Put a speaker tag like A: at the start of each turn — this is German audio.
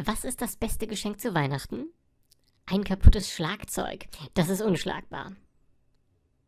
A: Was ist das beste Geschenk zu Weihnachten? Ein kaputtes Schlagzeug. Das ist unschlagbar.